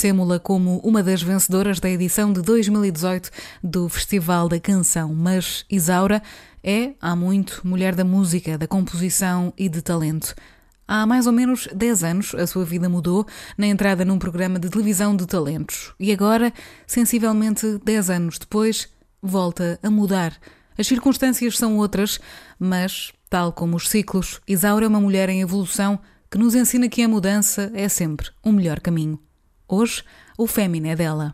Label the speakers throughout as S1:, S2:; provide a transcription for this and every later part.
S1: Conhecemos-la como uma das vencedoras da edição de 2018 do Festival da Canção, mas Isaura é, há muito, mulher da música, da composição e de talento. Há mais ou menos 10 anos a sua vida mudou na entrada num programa de televisão de talentos. E agora, sensivelmente 10 anos depois, volta a mudar. As circunstâncias são outras, mas, tal como os ciclos, Isaura é uma mulher em evolução que nos ensina que a mudança é sempre o melhor caminho. Hoje, o fémino é dela.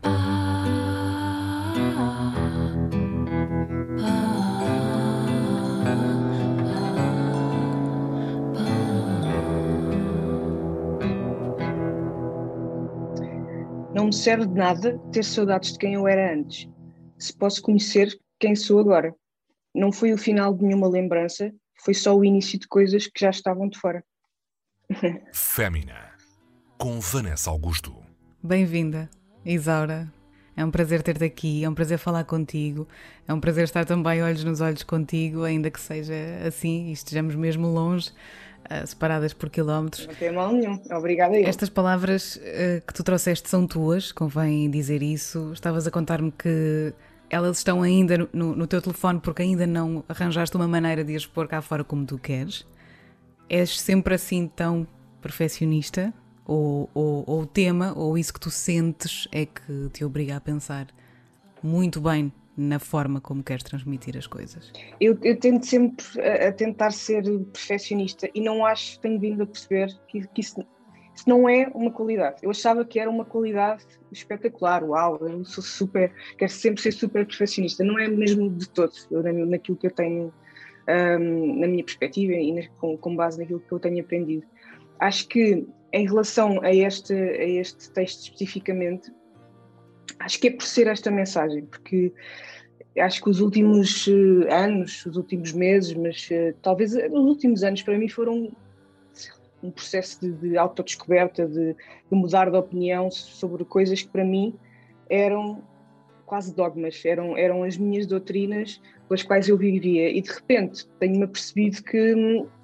S2: Não me serve de nada ter saudades de quem eu era antes, se posso conhecer quem sou agora. Não foi o final de nenhuma lembrança, foi só o início de coisas que já estavam de fora.
S3: Fémina, com Vanessa Augusto.
S1: Bem-vinda, Isaura. É um prazer ter-te aqui, é um prazer falar contigo, é um prazer estar também olhos nos olhos contigo, ainda que seja assim e estejamos mesmo longe, uh, separadas por quilómetros.
S2: Não tem mal nenhum, obrigada. Eu.
S1: Estas palavras uh, que tu trouxeste são tuas, convém dizer isso. Estavas a contar-me que elas estão ainda no, no, teu telefone porque ainda não arranjaste uma maneira de as pôr cá fora como tu queres. És sempre assim tão perfeccionista? Ou, ou, ou, o tema, ou isso que tu sentes é que te obriga a pensar muito bem na forma como queres transmitir as coisas?
S2: Eu, eu tento sempre a, a, tentar ser perfeccionista e não acho, tenho vindo a perceber que, que isso isso não é uma qualidade. Eu achava que era uma qualidade espetacular, uau, eu sou super, quero sempre ser super perfeccionista. Não é mesmo de todo, naquilo que eu tenho, um, na minha perspectiva e na, com, com, base naquilo que eu tenho aprendido. Acho que em relação a este, a este texto especificamente, acho que é por ser esta mensagem, porque acho que os últimos eh, anos, os últimos meses, mas uh, talvez os últimos anos para mim foram um processo de, de autodescoberta, de, de mudar de opinião sobre coisas que para mim eram quase dogmas, eram, eram as minhas doutrinas pelas quais eu vivia. E de repente tenho-me apercebido que,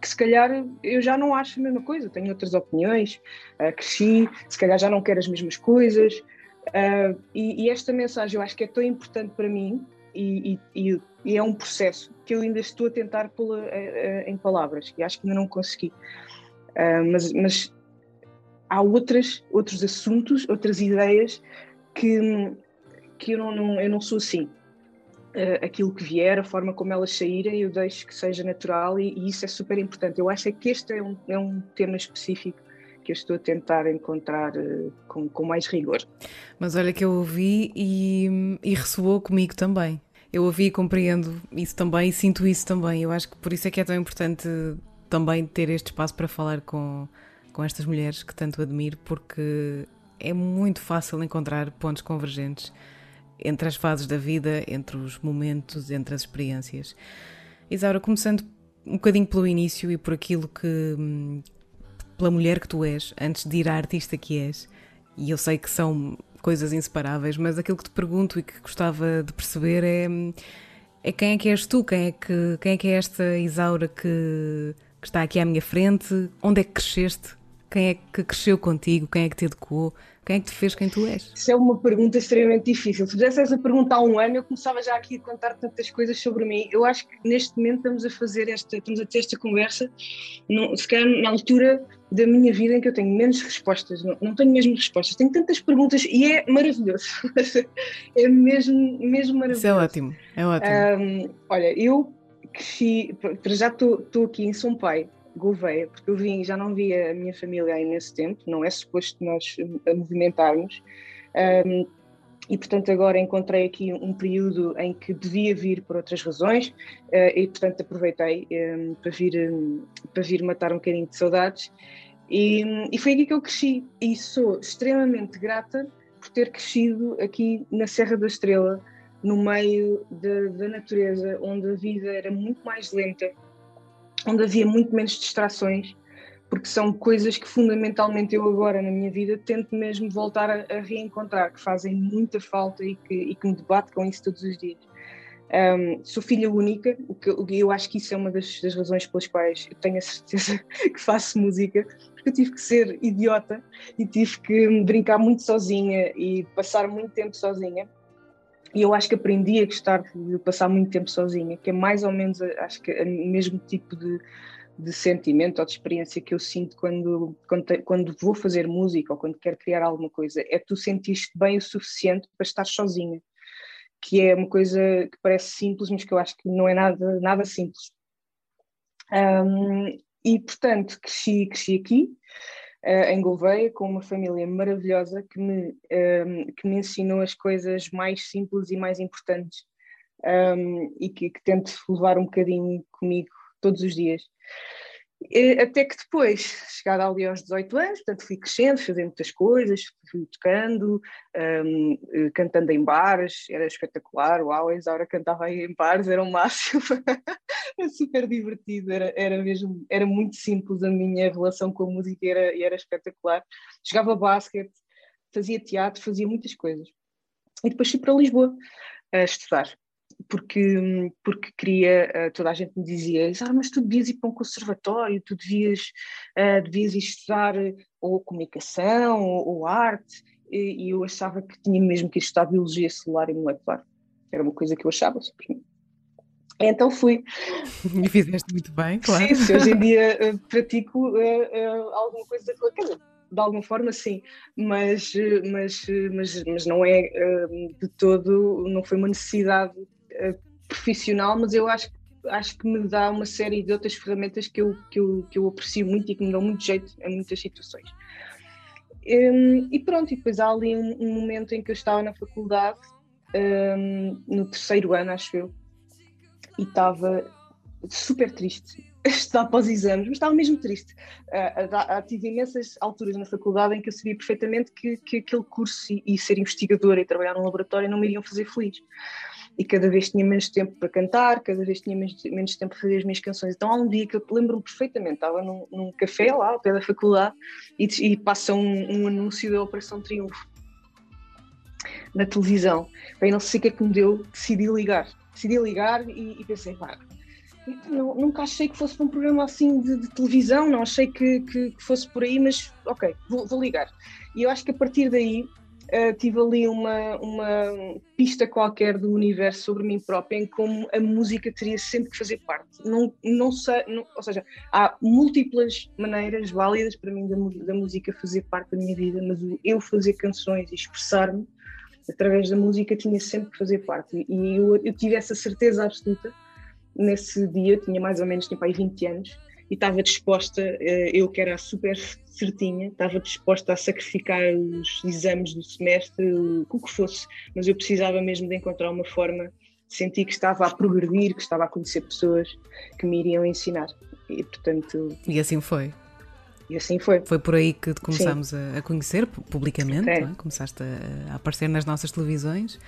S2: que se calhar eu já não acho a mesma coisa, tenho outras opiniões, uh, cresci, se calhar já não quero as mesmas coisas. Uh, e, e, esta mensagem eu acho que é tão importante para mim e, e, e é um processo que eu ainda estou a tentar pô-la uh, em palavras e acho que ainda não consegui. Uh, mas, mas, há outras, outros assuntos, outras ideias que, que eu, não, não eu não sou assim. Uh, aquilo que vier, a forma como elas saírem, eu deixo que seja natural e, e isso é super importante. Eu acho é que este é um, é um tema específico que eu estou a tentar encontrar uh, com, com mais rigor.
S1: Mas olha que eu ouvi e, e ressoou comigo também. Eu ouvi e compreendo isso também e sinto isso também. Eu acho que por isso é que é tão importante também ter este espaço para falar com, com estas mulheres que tanto admiro, porque é muito fácil encontrar pontos convergentes entre as fases da vida, entre os momentos, entre as experiências. Isaura, começando um bocadinho pelo início e por aquilo que. pela mulher que tu és, antes de ir à artista que és, e eu sei que são coisas inseparáveis, mas aquilo que te pergunto e que gostava de perceber é. é quem é que és tu? Quem é que, quem é, que é esta Isaura que que está aqui à minha frente, onde é que cresceste? Quem é que cresceu contigo? Quem é que te educou? Quem é que te fez quem tu és?
S2: Isso é uma pergunta extremamente difícil. Se fizesse essa pergunta há um ano, eu começava já aqui a contar tantas coisas sobre mim. Eu acho que neste momento estamos a fazer esta, estamos a ter esta conversa, no, se calhar na altura da minha vida em que eu tenho menos respostas, não, não tenho mesmo respostas, tenho tantas perguntas e é maravilhoso. é mesmo, mesmo maravilhoso.
S1: Isso é ótimo, é ótimo.
S2: Um, olha, eu cresci, para já estou aqui em São Pai, Gouveia, porque eu vim, já não via a minha família aí nesse tempo, não é suposto nós a movimentarmos. Um, e portanto agora encontrei aqui um período em que devia vir por outras razões uh, e portanto aproveitei para vir para vir matar um bocadinho de saudades e, e, foi aqui que eu cresci e sou extremamente grata por ter crescido aqui na Serra da Estrela no meio da natureza, onde a vida era muito mais lenta, onde havia muito menos distrações, porque são coisas que fundamentalmente eu agora na minha vida tento mesmo voltar a, a reencontrar, que fazem muita falta e que, e que me debato com isso todos os dias. Um, sou filha única, o que, que, eu acho que isso é uma das, das, razões pelas quais eu tenho a certeza que faço música, porque eu tive que ser idiota e tive que brincar muito sozinha e passar muito tempo sozinha. E eu acho que aprendi a gostar de passar muito tempo sozinha, que é mais ou menos, acho que é o mesmo tipo de, de sentimento ou de experiência que eu sinto quando, quando, quando vou fazer música ou quando quero criar alguma coisa. É tu sentiste bem o suficiente para estar sozinha que é uma coisa que parece simples, mas que eu acho que não é nada, nada simples. Um, e, portanto, cresci, cresci aqui, uh, em Gouveia, com uma família maravilhosa que me, um, que me ensinou as coisas mais simples e mais importantes um, e que, que tento levar um bocadinho comigo todos os dias. Até que depois, chegada ali aos 18 anos, portanto fui crescendo, fazendo muitas coisas, fui tocando, um, eh, cantando em bares, era espetacular, uau, a Isaura cantava em bares, era o máximo, era super divertido, era, era mesmo, era muito simples a minha relação com a música e era, era espetacular. Jogava basquete, fazia teatro, fazia muitas coisas. E depois fui para Lisboa a estudar porque, porque queria, eh, toda a gente me dizia, ah, mas tu devias ir para um conservatório, tu devias, uh, devias estudar ou comunicação ou, ou arte, e, e, eu achava que tinha mesmo que estudar biologia celular e molecular. Era uma coisa que eu achava, simplesmente. Então fui.
S1: E fizeste muito bem, claro.
S2: Sim, se hoje em dia uh, pratico uh, uh, alguma coisa, dizer, de alguma forma sim, mas, mas, mas, mas não é de todo, não foi uma necessidade eh, profissional, mas eu acho, acho que me dá uma série de outras ferramentas que eu, que, eu, que eu aprecio muito e que me dão muito jeito em muitas situações. Um, e pronto, e depois há ali um, um, momento em que eu estava na faculdade, um, no terceiro ano, acho eu, e estava super triste a estudar após exames, mas estava mesmo triste. Uh, tive imensas alturas na faculdade em que eu sabia perfeitamente que, que aquele curso e, e ser investigadora e trabalhar num laboratório não me iriam fazer feliz e cada vez tinha menos tempo para cantar, cada vez tinha menos, menos tempo para fazer as minhas canções. Então há um dia que eu lembro-me perfeitamente, estava num, num, café lá ao pé da faculdade e, e passa um, um, anúncio da Operação Triunfo na televisão. Bem, não sei o que é que me deu, decidi ligar. Decidi ligar e, e pensei, não, nunca achei que fosse para um programa assim de, de televisão, não achei que, que, que, fosse por aí, mas ok, vou, vou ligar. E eu acho que a partir daí uh, tive ali uma, uma pista qualquer do universo sobre mim própria em como a música teria sempre que fazer parte. Não, não sei, não, ou seja, há múltiplas maneiras válidas para mim da, da música fazer parte da minha vida, mas eu fazer canções e expressar-me através da música tinha sempre que fazer parte. E eu, eu tive essa certeza absoluta nesse dia, tinha mais ou menos tipo, aí 20 anos, e estava disposta, eh, eu que era super certinha, estava disposta a sacrificar os exames do semestre, o que fosse, mas eu precisava mesmo de encontrar uma forma, senti que estava a progredir, que estava a conhecer pessoas que me iriam ensinar. E portanto.
S1: E assim foi.
S2: E assim foi.
S1: Foi por aí que te começámos a, a, conhecer publicamente, é. começaste a, a aparecer nas nossas televisões.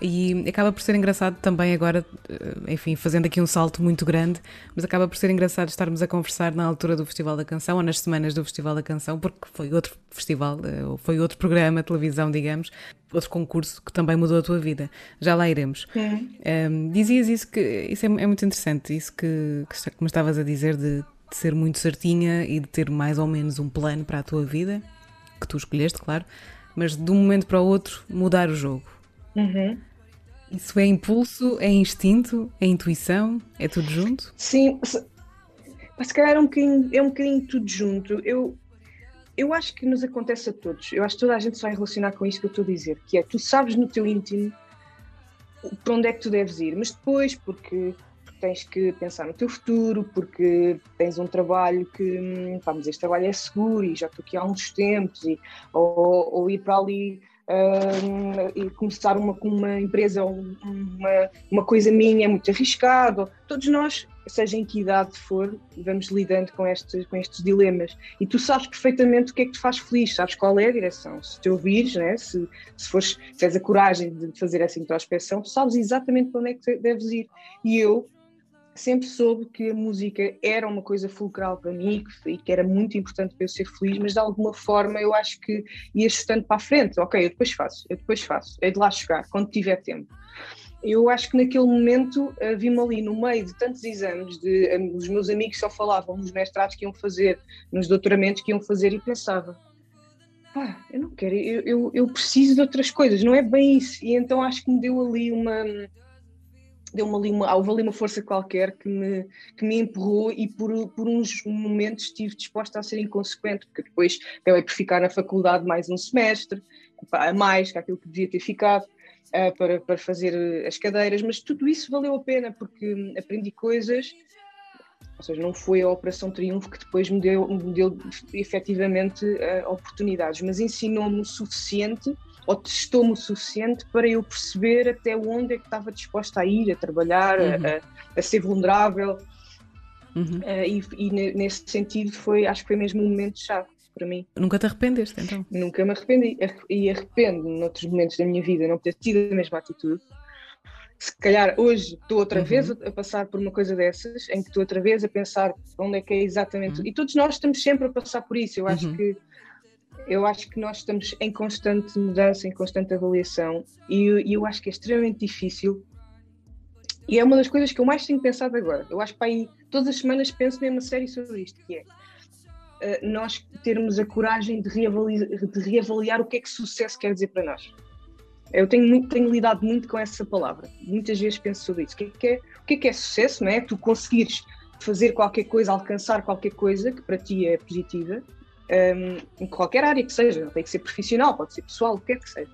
S1: E acaba por ser engraçado também agora, eh, enfim, fazendo aqui um salto muito grande, mas acaba por ser engraçado estarmos a conversar na altura do Festival da Canção ou nas semanas do Festival da Canção, porque foi outro festival, eh, foi outro programa, televisão, digamos, outro concurso que também mudou a tua vida. Já lá iremos. Um, ehm, dizias isso que isso é, é muito interessante, isso que, que como estavas a dizer de, de ser muito certinha e de ter mais ou menos um plano para a tua vida, que tu escolheste, claro, mas de um momento para o outro mudar o jogo
S2: Uhum.
S1: Isso é impulso, é instinto, é intuição, é tudo junto?
S2: Sim, se calhar é um bocadinho, é um bocadinho tudo junto. Eu, eu acho que nos acontece a todos. Eu acho que toda a gente se vai relacionar com isso que eu estou a dizer, que é tu sabes no teu íntimo para onde é que tu deves ir, mas depois, porque, tens que pensar no teu futuro, porque tens um trabalho que, hum, pá, mas este trabalho é seguro e já estou aqui há uns tempos, e, ou, ou ir para ali e começar uma, uma empresa uma, uma coisa minha é muito arriscado. Todos nós, seja em que idade for, vamos lidando com estes, com estes dilemas. E tu sabes perfeitamente o que é que te faz feliz, sabes qual é a direção. Se te ouvires, né? se, se, fores, se tens a coragem de fazer essa introspeção, tu sabes exatamente para onde é que deves ir. E eu sempre soube que a música era uma coisa fulcral para mim e que era muito importante para eu ser feliz, mas de alguma forma eu acho que ia estando para a frente. Ok, eu depois faço, eu depois faço, é de lá chegar, quando tiver tempo. eu acho que naquele momento uh, vi-me ali no meio de tantos exames, de, um, os meus amigos só falavam nos mestrados que iam fazer, nos doutoramentos que iam fazer e pensava, pá, eu não quero, eu, eu, eu preciso de outras coisas, não é bem isso. E então acho que me deu ali uma deu-me ali uma, houve ali uma força qualquer que me, que me empurrou e por, por uns momentos estive disposta a ser inconsequente, porque depois acabei por ficar na faculdade mais um semestre, a mais que aquilo que devia ter ficado, uh, para, para fazer as cadeiras, mas tudo isso valeu a pena, porque aprendi coisas, ou seja, não foi a Operação Triunfo que depois me deu, me deu efetivamente uh, oportunidades, mas ensinou-me o suficiente ou testou-me o suficiente para eu perceber até onde é que estava disposta a ir, a trabalhar, uhum. a, a, ser vulnerável. Uhum. Uh, e, e, nesse sentido foi, acho que foi mesmo um momento chave para mim.
S1: Nunca te arrependeste então?
S2: Nunca me arrependi e arrependo noutros momentos da minha vida não ter tido a mesma atitude. Se calhar hoje estou outra uhum. vez a, passar por uma coisa dessas, em que estou outra vez a pensar onde é que é exatamente. Uhum. E todos nós estamos sempre a passar por isso. Eu acho uhum. que eu acho que nós estamos em constante mudança, em constante avaliação, e, e eu acho que é extremamente difícil. E é uma das coisas que eu mais tenho pensado agora. Eu acho que aí todas as semanas penso mesmo uma série sobre isto, que é uh, nós termos a coragem de reavaliar, de reavaliar o que é que sucesso quer dizer para nós. Eu tenho, muito, tenho lidado muito com essa palavra. Muitas vezes penso sobre isso. O que é que é, o que é, que é sucesso? Não é? Tu conseguires fazer qualquer coisa, alcançar qualquer coisa que para ti é positiva um, em qualquer área que seja, não tem que ser profissional, pode ser pessoal, o que quer que seja.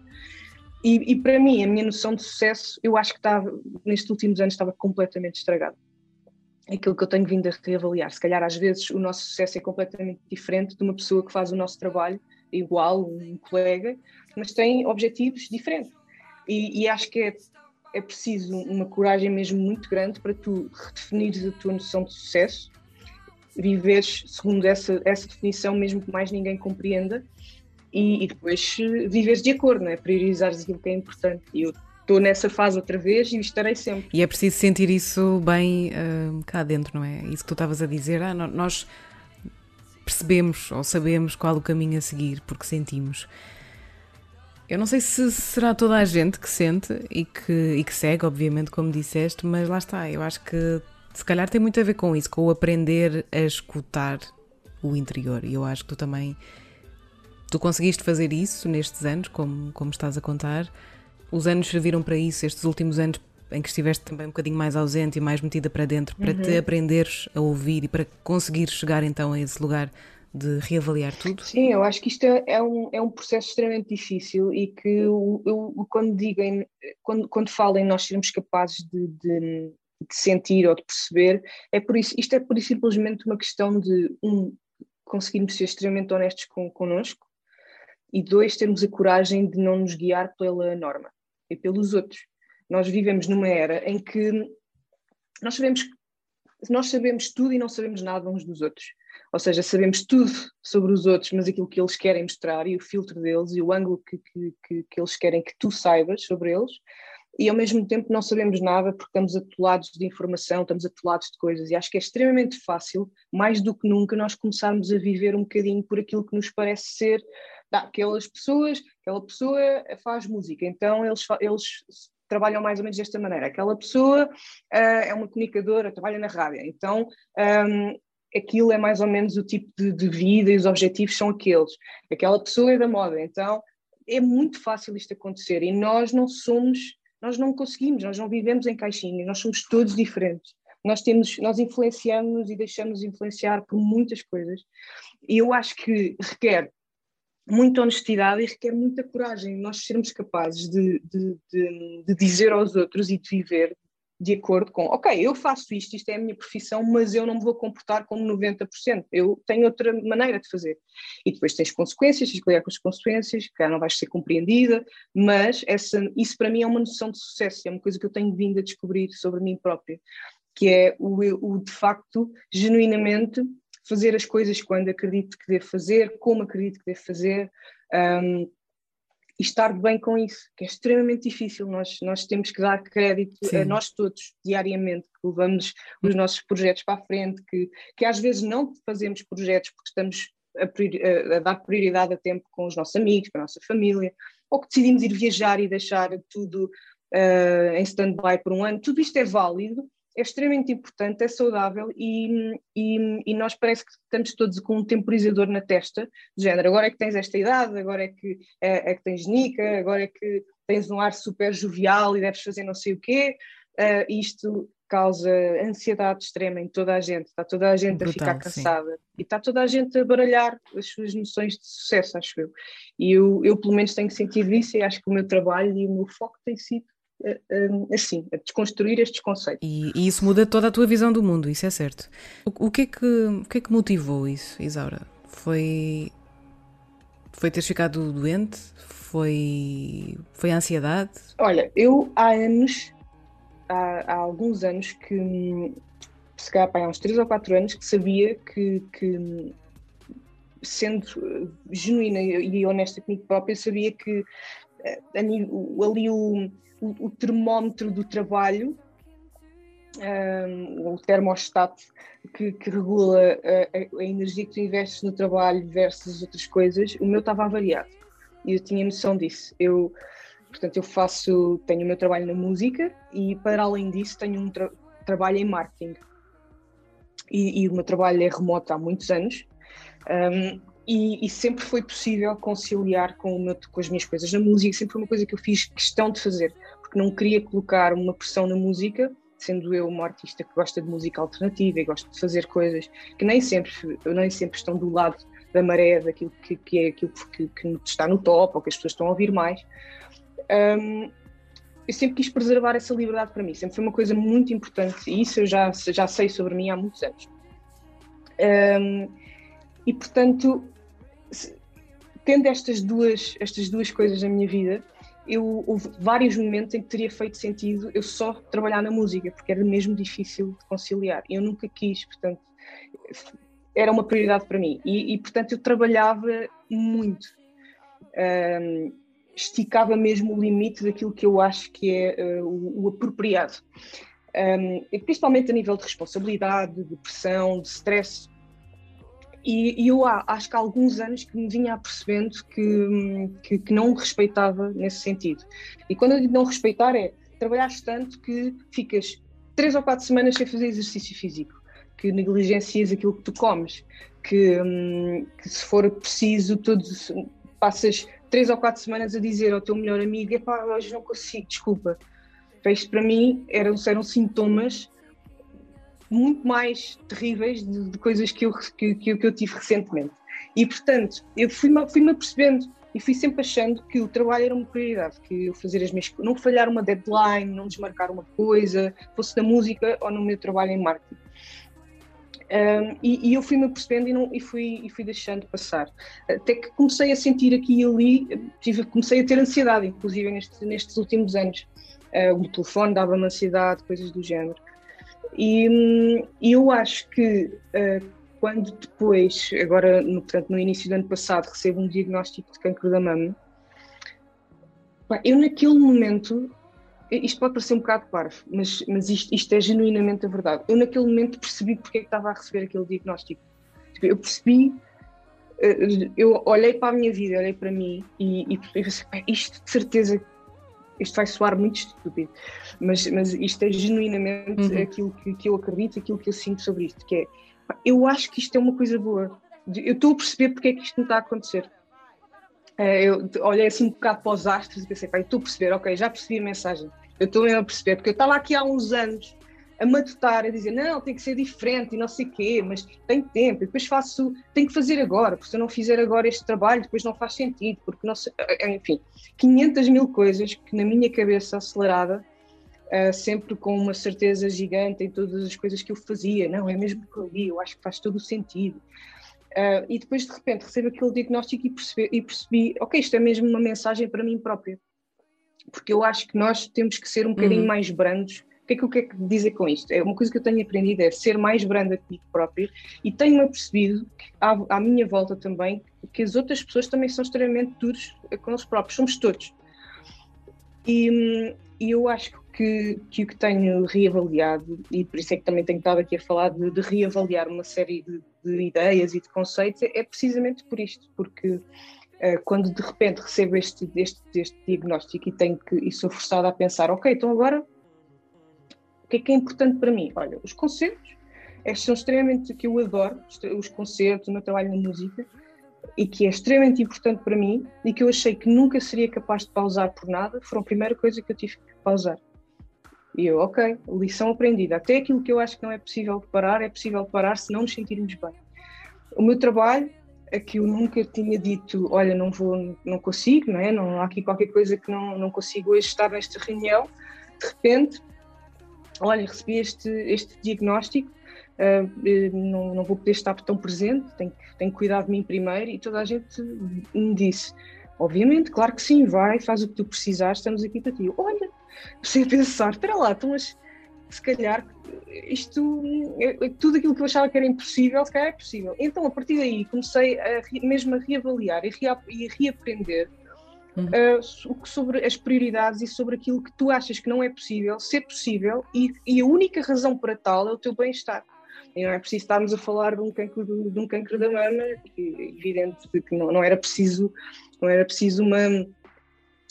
S2: E, e, para mim, a minha noção de sucesso, eu acho que estava, nestes últimos anos, estava completamente estragada. Aquilo que eu tenho vindo a reavaliar. Se calhar, às vezes, o nosso sucesso é completamente diferente de uma pessoa que faz o nosso trabalho igual, um colega, mas tem objetivos diferentes. E, e acho que é, é preciso uma coragem mesmo muito grande para tu redefinires a tua noção de sucesso viveres segundo essa, essa definição, mesmo que mais ninguém compreenda, e, e depois viveres de acordo, né? priorizares aquilo que é importante. E eu estou nessa fase outra vez e estarei sempre.
S1: E é preciso sentir isso bem uh, cá dentro, não é? Isso que tu estavas a dizer, ah, nós percebemos ou sabemos qual o caminho a seguir, porque sentimos. Eu não sei se será toda a gente que sente e que, e que segue, obviamente, como disseste, mas lá está. Eu acho que se calhar tem muito a ver com isso, com o aprender a escutar o interior. E eu acho que tu também tu conseguiste fazer isso nestes anos, como, como estás a contar. Os anos serviram para isso, estes últimos anos em que estiveste também um bocadinho mais ausente e mais metida para dentro, para uhum. te aprenderes a ouvir e para conseguir chegar então a esse lugar de reavaliar tudo?
S2: Sim, eu acho que isto é, é um, é um processo extremamente difícil e que eu, eu quando digam, quando, quando falem nós sermos capazes de, de, de sentir ou de perceber. É por isso, isto é por simplesmente uma questão de, um, conseguirmos ser extremamente honestos com, connosco e dois, termos a coragem de não nos guiar pela norma e pelos outros. Nós vivemos numa era em que nós sabemos, nós sabemos tudo e não sabemos nada uns dos outros. Ou seja, sabemos tudo sobre os outros, mas aquilo que eles querem mostrar e o filtro deles e o ângulo que, que, que, que eles querem que tu saibas sobre eles, e ao mesmo tempo não sabemos nada porque estamos atolados de informação, estamos atolados de coisas. E acho que é extremamente fácil, mais do que nunca, nós começarmos a viver um bocadinho por aquilo que nos parece ser ah, aquelas pessoas, aquela pessoa faz música, então eles, eles trabalham mais ou menos desta maneira, aquela pessoa uh, é uma comunicadora, trabalha na rádio, então um, aquilo é mais ou menos o tipo de, de vida e os objetivos são aqueles, aquela pessoa é da moda, então é muito fácil isto acontecer. E nós não somos nós não conseguimos, nós não vivemos em caixinhas, nós somos todos diferentes. Nós temos, nós influenciamos e deixamos influenciar por muitas coisas. E eu acho que requer muita honestidade e requer muita coragem. Nós sermos capazes de, de, de, de dizer aos outros e de viver de acordo com, ok, eu faço isto, isto é a minha profissão, mas eu não me vou comportar como 90%, eu tenho outra maneira de fazer. E depois tens consequências, tens que lidar com as consequências, que não vais ser compreendida, mas essa, isso para mim é uma noção de sucesso, é uma coisa que eu tenho vindo a descobrir sobre mim própria, que é o, o de facto, genuinamente, fazer as coisas quando acredito que devo fazer, como acredito que devo fazer, um, e estar bem com isso, que é extremamente difícil. Nós, nós temos que dar crédito Sim. a nós todos, diariamente, que levamos os nossos projetos para a frente, que, que às vezes não fazemos projetos porque estamos a, a, a dar prioridade a tempo com os nossos amigos, com a nossa família, ou que decidimos ir viajar e deixar tudo uh, em stand-by por um ano, tudo isto é válido, é extremamente importante, é saudável e, e, e, nós parece que estamos todos com um temporizador na testa, do género, agora é que tens esta idade, agora é que, é, é que tens nica, agora é que tens um ar super jovial e deves fazer não sei o quê, uh, isto causa ansiedade extrema em toda a gente, está toda a gente Brutal, a ficar cansada sim. e está toda a gente a baralhar as suas noções de sucesso, acho eu. E eu, eu pelo menos tenho sentido isso e acho que o meu trabalho e o meu foco tem sido assim, a desconstruir estes conceitos.
S1: E, e, isso muda toda a tua visão do mundo, isso é certo. O, o, que, é que, o que é que motivou isso, Isaura? Foi, foi teres ficado doente? Foi, foi a ansiedade?
S2: Olha, eu há anos há, há alguns anos que, se calhar há uns 3 ou 4 anos, que sabia que, que sendo genuína e honesta comigo própria, sabia que eh, ali o, o, o termómetro do trabalho, um, ehm, o termostato que, que regula a, a, energia que tu investes no trabalho versus outras coisas, o meu estava avariado. E eu tinha noção disso. Eu, Portanto, eu faço, tenho o meu trabalho na música e, para além disso, tenho um tra trabalho em marketing. E, e, o meu trabalho é remoto há muitos anos. Um, e, e, sempre foi possível conciliar com, meu, com, as minhas coisas na música, sempre foi uma coisa que eu fiz questão de fazer, porque não queria colocar uma pressão na música, sendo eu uma artista que gosta de música alternativa e gosto de fazer coisas que nem sempre, nem sempre estão do lado da maré daquilo que, que é aquilo que, que, está no top ou que as pessoas estão a ouvir mais um, eu sempre quis preservar essa liberdade para mim, sempre foi uma coisa muito importante e isso eu já, já sei sobre mim há muitos anos. Um, e portanto, tendo estas duas, estas duas coisas na minha vida, eu, houve vários momentos em que teria feito sentido eu só trabalhar na música, porque era mesmo difícil de conciliar. Eu nunca quis, portanto, era uma prioridade para mim. E, e portanto, eu trabalhava muito. Um, esticava mesmo o limite daquilo que eu acho que é uh, o, o, apropriado. Um, principalmente a nível de responsabilidade, de pressão, de stress. E, e eu há, acho que há alguns anos que me vinha apercebendo que, que, que não respeitava nesse sentido. E quando eu digo não respeitar é trabalhares tanto que ficas três ou quatro semanas sem fazer exercício físico, que negligencias aquilo que tu comes, que, hum, que se for preciso, todos passas três ou quatro semanas a dizer ao teu melhor amigo: epá, hoje não consigo, desculpa. Isto para mim eram, eram sintomas muito mais terríveis de, de coisas que eu, que, que, eu tive recentemente. E portanto, eu fui-me fui apercebendo e fui sempre achando que o trabalho era uma prioridade, que eu fazer as minhas não falhar uma deadline, não desmarcar uma coisa, fosse na música ou no meu trabalho em marketing. Um, e, e, eu fui-me percebendo e, não, e, fui, e fui deixando passar. Até que comecei a sentir aqui e ali, tive, comecei a ter ansiedade, inclusive neste, nestes últimos anos. Uh, o telefone dava-me ansiedade, coisas do género. E, hum, eu acho que uh, quando depois, agora no, portanto, no início do ano passado, recebo um diagnóstico de cancro da mama, eu naquele momento isto pode parecer um bocado parvo, mas, mas isto, isto, é genuinamente a verdade. Eu, naquele momento, percebi porque é que estava a receber aquele diagnóstico. Tipo, eu percebi, eh, eu olhei para a minha vida, olhei para mim e, e pensei, isto de certeza, isto vai soar muito estúpido, mas, mas isto é genuinamente uhum. aquilo que, que eu acredito, aquilo que eu sinto sobre isto, que é, eu acho que isto é uma coisa boa. Eu estou a perceber porque é que isto não está a acontecer. Eh, eu olhei assim um bocado para os astros e pensei, estou a perceber, ok, já percebi a mensagem eu estou a perceber, porque eu estava aqui há uns anos a matutar, a dizer não, tem que ser diferente e não sei o quê, mas tem tempo, e depois faço, tenho que fazer agora, porque se eu não fizer agora este trabalho, depois não faz sentido, porque não sei, eh, enfim, 500 mil coisas que na minha cabeça acelerada, uh, sempre com uma certeza gigante em todas as coisas que eu fazia, não, é mesmo que eu li, eu acho que faz todo o sentido. Uh, e depois de repente recebo aquele diagnóstico e percebi, e percebi, ok, isto é mesmo uma mensagem para mim própria porque eu acho que nós temos que ser um bocadinho uhum. mais brandos. Que é que eu quero dizer com isto? É uma coisa que eu tenho aprendido é ser mais branda comigo próprio e tenho-me percebido à, à, minha volta também que as outras pessoas também são extremamente duros com eles próprios, somos todos. E, e eu acho que, que o que tenho reavaliado, e por isso é que também tenho estado aqui a falar de, de reavaliar uma série de, de ideias e de conceitos, é, precisamente por isto, porque Uh, quando de repente recebo este, este, este diagnóstico e, tenho que, e sou forçada a pensar, ok, então agora que é que é importante para mim? Olha, os concertos, estes são extremamente, que eu adoro, os concertos, o meu trabalho na música, e que é extremamente importante para mim e que eu achei que nunca seria capaz de pausar por nada, foram a primeira coisa que eu tive que pausar. E eu, ok, lição aprendida. Até aquilo que eu acho que não é possível parar, é possível parar se não nos sentirmos bem. O meu trabalho, é que eu nunca tinha dito, olha, não vou, não consigo, não é? Não há aqui qualquer coisa que não, não consigo hoje estar nesta reunião. De repente, olha, recebi este, este diagnóstico, uh, não, não vou poder estar tão presente, tenho, tenho que cuidar de mim primeiro. E toda a gente me disse, obviamente, claro que sim, vai, faz o que tu precisares, estamos aqui para ti. Olha, comecei a pensar, espera lá, então, mas se calhar isto, tudo aquilo que eu achava que era impossível, se calhar é possível. Então, a partir daí, comecei a, mesmo a reavaliar rea, e a reaprender uh, sobre as prioridades e sobre aquilo que tu achas que não é possível, ser possível, e, e a única razão para tal é o teu bem-estar. E não é preciso estarmos a falar de um cancro, de um cancro da mama, é evidente que não, não era preciso, não era preciso uma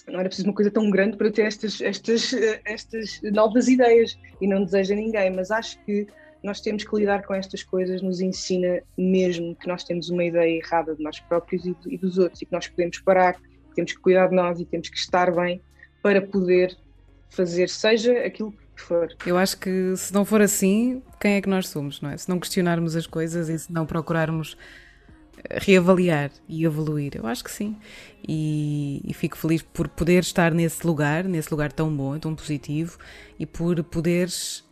S2: não era preciso uma coisa tão grande para ter estas, estas, estas novas ideias e não deseja ninguém, mas acho que nós temos que lidar com estas coisas, nos ensina mesmo que nós temos uma ideia errada de nós próprios e dos outros e que nós podemos parar, temos que cuidar de nós e temos que estar bem para poder fazer seja aquilo que for.
S1: Eu acho que se não for assim, quem é que nós somos, não é? Se não questionarmos as coisas e se não procurarmos reavaliar e evoluir. Eu acho que sim. E, e, fico feliz por poder estar nesse lugar, nesse lugar tão bom, tão positivo, e por poderes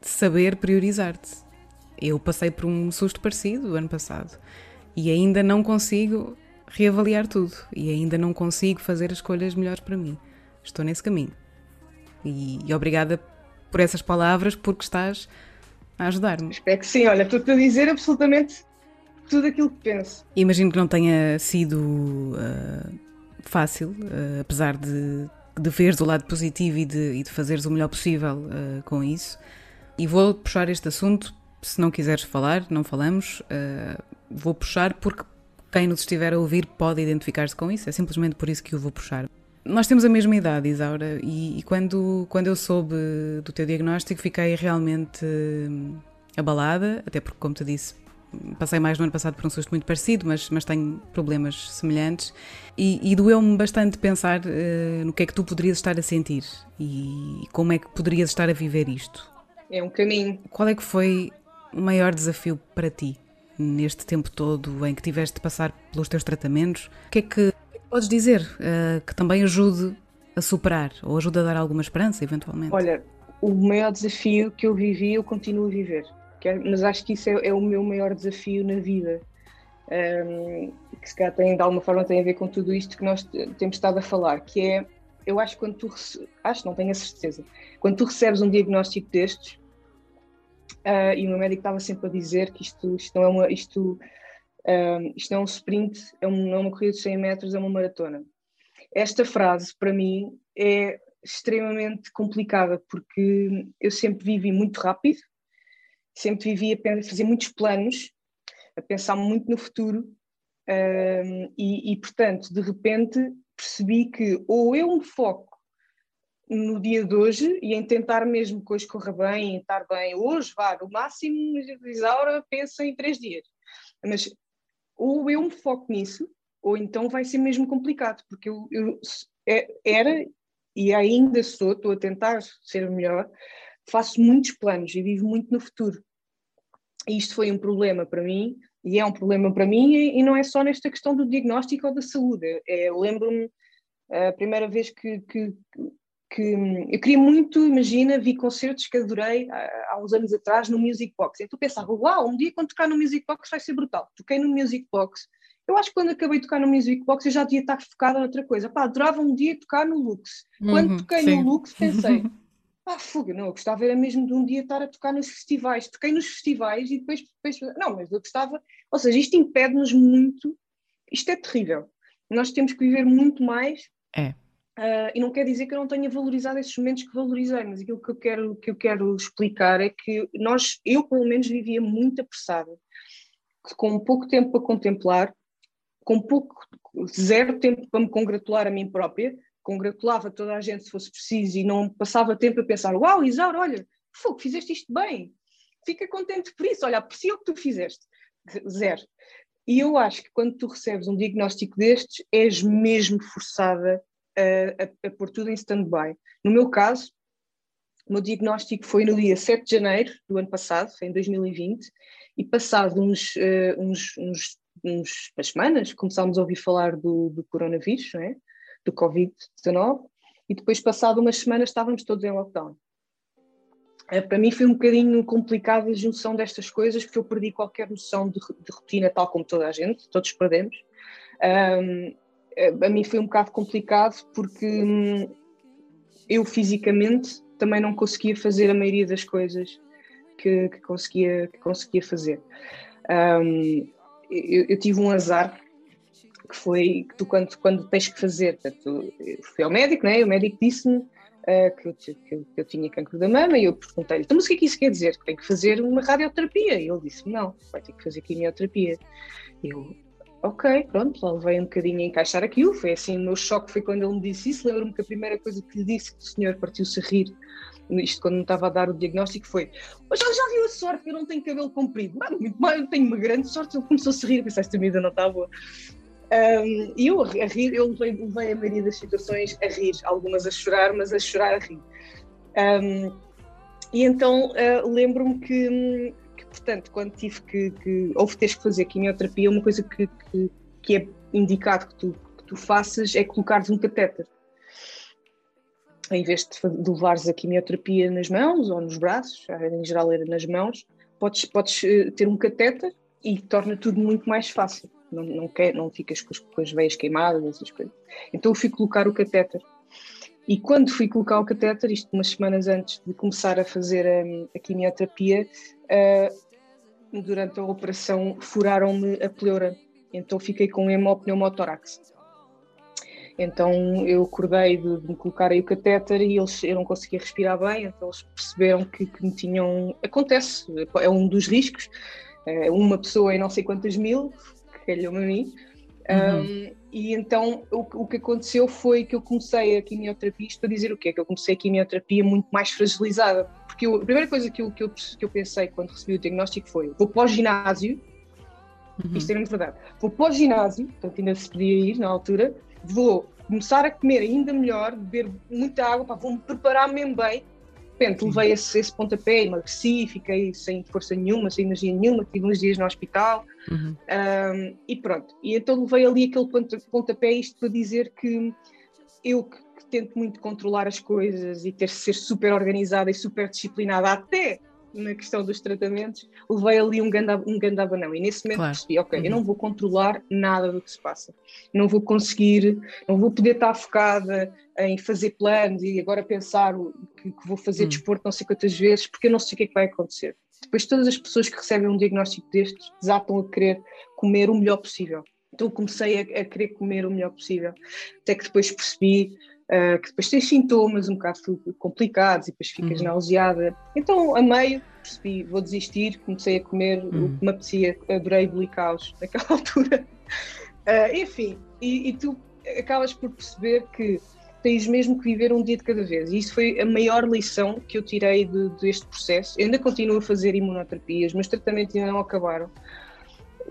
S1: saber priorizar-te. Eu passei por um susto parecido ano passado e ainda não consigo reavaliar tudo e ainda não consigo fazer as escolhas melhores para mim. Estou nesse caminho. E, e obrigada por essas palavras, porque estás a ajudar-me.
S2: Espero que sim. Olha, estou-te a dizer absolutamente tudo aquilo que penso.
S1: Imagino que não tenha sido uh, fácil, uh, apesar de, de veres o lado positivo e de, e de fazeres o melhor possível uh, com isso. E vou puxar este assunto, se não quiseres falar, não falamos, vou puxar porque quem nos estiver a ouvir pode identificar-se com isso, é simplesmente por isso que o vou puxar. Nós temos a mesma idade, Isaura, e, e quando, quando eu soube do teu diagnóstico fiquei realmente abalada, até porque, como te disse, passei mais no ano passado por um susto muito parecido, mas, mas tenho problemas semelhantes. E, e doeu-me bastante pensar uh, no que é que tu poderias estar a sentir e como é que poderias estar a viver isto.
S2: É um caminho.
S1: Qual é que foi o maior desafio para ti neste tempo todo em que tiveste de passar pelos teus tratamentos? O que é que podes dizer uh, que também ajude a superar ou ajude a dar alguma esperança, eventualmente?
S2: Olha, o maior desafio que eu vivi, eu continuo a viver é, mas acho que isso é, é, o meu maior desafio na vida. Um, que se calhar tem, de alguma forma tem a ver com tudo isto que nós temos estado a falar, que é, eu acho que quando tu, acho, não tenho a certeza, quando tu recebes um diagnóstico destes, uh, e o meu médico estava sempre a dizer que isto, isto não é uma, isto, um, isto não é um sprint, é, um, é uma corrida de 100 metros, é uma maratona. Esta frase, para mim, é extremamente complicada, porque eu sempre vivi muito rápido, sempre vivia a fazer muitos planos, a pensar muito no futuro, um, e, e, portanto, de repente percebi que ou eu me foco no dia de hoje e em tentar mesmo que hoje corra bem, em estar bem hoje, vá, no máximo, Isaura pensa em três dias. Mas ou eu me foco nisso, ou então vai ser mesmo complicado, porque eu, eu é, era e ainda sou, estou a tentar ser melhor, faço muitos planos e vivo muito no futuro. E isto foi um problema para mim, e é um problema para mim, e, não é só nesta questão do diagnóstico ou da saúde. É, lembro-me a primeira vez que, que, que, eu queria muito, imagina, vi concertos que adorei há, há uns anos atrás no Music Box. Então pensava, uau, um dia quando tocar no Music Box vai ser brutal. Toquei no Music Box. Eu acho que quando acabei de tocar no Music Box eu já devia estar focada noutra coisa. Pá, adorava um dia tocar no Lux. Quando uhum, toquei sim. no Lux pensei, Ah, fuga, não, eu gostava era mesmo de um dia estar a tocar nos festivais. Toquei nos festivais e depois, depois não, mas eu gostava, ou seja, isto impede-nos muito, isto é terrível. Nós temos que viver muito mais.
S1: É.
S2: Uh, e não quer dizer que eu não tenha valorizado esses momentos que valorizei, mas aquilo que eu quero, que eu quero explicar é que nós, eu pelo menos vivia muito apressada, com pouco tempo para contemplar, com pouco, zero tempo para me congratular a mim própria, congratulava toda a gente se fosse preciso e não passava tempo a pensar: Uau, Isaura, olha, fogo, fizeste isto bem, fica contente por isso, olha, aprecia o que tu fizeste. Zero. E eu acho que quando tu recebes um diagnóstico destes, és mesmo forçada a, a, pôr tudo em stand-by. No meu caso, o meu diagnóstico foi no dia 7 de janeiro do ano passado, em 2020, e passado uns, uh, uns, uns, uns, umas semanas começámos a ouvir falar do, do coronavírus, não é? do Covid-19, e depois, passado umas semanas, estávamos todos em lockdown. Eh, para mim foi um bocadinho complicado a junção destas coisas, porque eu perdi qualquer noção de, de rotina, tal como toda a gente, todos perdemos. Um, a mim foi um bocado complicado porque hum, eu fisicamente também não conseguia fazer a maioria das coisas que, que conseguia, que conseguia fazer. Um, eu, eu, tive um azar que foi que tu quando, quando tens que fazer, portanto, fui ao médico, né? o médico disse-me uh, que, eu, que, que, eu tinha cancro da mama e eu perguntei-lhe, então mas o que é que isso quer dizer? Que tem que fazer uma radioterapia? E ele disse não, vai ter que fazer quimioterapia. Eu, ok, pronto, lá levei um bocadinho a encaixar aquilo, foi assim, o meu choque foi quando ele me disse isso, lembro-me que a primeira coisa que lhe disse, que o senhor partiu-se a rir, isto quando me estava a dar o diagnóstico, foi, mas já, já viu a sorte que eu não tenho cabelo comprido? Mano, muito mal, eu tenho uma grande sorte, ele começou-se a rir, pensei, esta vida não está boa. Um, e eu a rir, eu levei, levei, a maioria das situações a rir, algumas a chorar, mas a chorar a rir. Um, e então uh, lembro-me que, que, portanto, quando tive que, que houve teres que fazer quimioterapia, uma coisa que, que, que é indicado que tu, que tu faças é colocares um catéter. Em vez de, de levares a quimioterapia nas mãos ou nos braços, em geral era nas mãos, podes, podes eh, ter um catéter e torna tudo muito mais fácil não, não, quer, não ficas com as, com as veias queimadas, essas coisas. Então eu fui colocar o catéter. E quando fui colocar o catéter, isto umas semanas antes de começar a fazer a, a quimioterapia, uh, durante a operação furaram-me a pleura. Então fiquei com hemopneumotórax. Então eu acordei de, de me colocar aí o catéter e eles, eu não conseguia respirar bem, então eles perceberam que, que me tinham. Acontece, é um dos riscos. Uh, uma pessoa em não sei quantas mil calhou-me a mim. Uhum. Um, e então o, o, que aconteceu foi que eu comecei a quimioterapia, isto para dizer o quê? Que eu comecei a quimioterapia muito mais fragilizada. Porque eu, a primeira coisa que eu, que, eu, que eu pensei quando recebi o diagnóstico foi: vou para o ginásio, uhum. isto é mesmo verdade, vou para o ginásio, portanto ainda se podia ir na altura, vou começar a comer ainda melhor, beber muita água, vou-me preparar mesmo bem repente levei esse, esse pontapé, emagreci, fiquei sem força nenhuma, sem energia nenhuma, tive uns dias no hospital uhum. um, e pronto. E então levei ali aquele pontapé, isto para dizer que eu que, que tento muito controlar as coisas e ter ser super organizada e super disciplinada até na questão dos tratamentos, levei ali um grande, um grande abanão. E nesse momento claro. percebi, ok, uhum. eu não vou controlar nada do que se passa. Não vou conseguir, não vou poder estar focada em fazer planos e agora pensar que, que vou fazer uhum. desporto não sei quantas vezes, porque eu não sei o que é que vai acontecer. Depois todas as pessoas que recebem um diagnóstico destes desatam a querer comer o melhor possível. Então comecei a, a querer comer o melhor possível. Até que depois percebi uh, que depois tens sintomas um bocado complicados e depois ficas uhum. nauseada. Então, a meio, percebi, vou desistir, comecei a comer uhum. o que me apetecia, adorei blicaus naquela altura. Uh, enfim, e, e, tu acabas por perceber que tens mesmo que viver um dia de cada vez. E isso foi a maior lição que eu tirei de, deste processo. Eu ainda continuo a fazer imunoterapias, mas tratamentos ainda não acabaram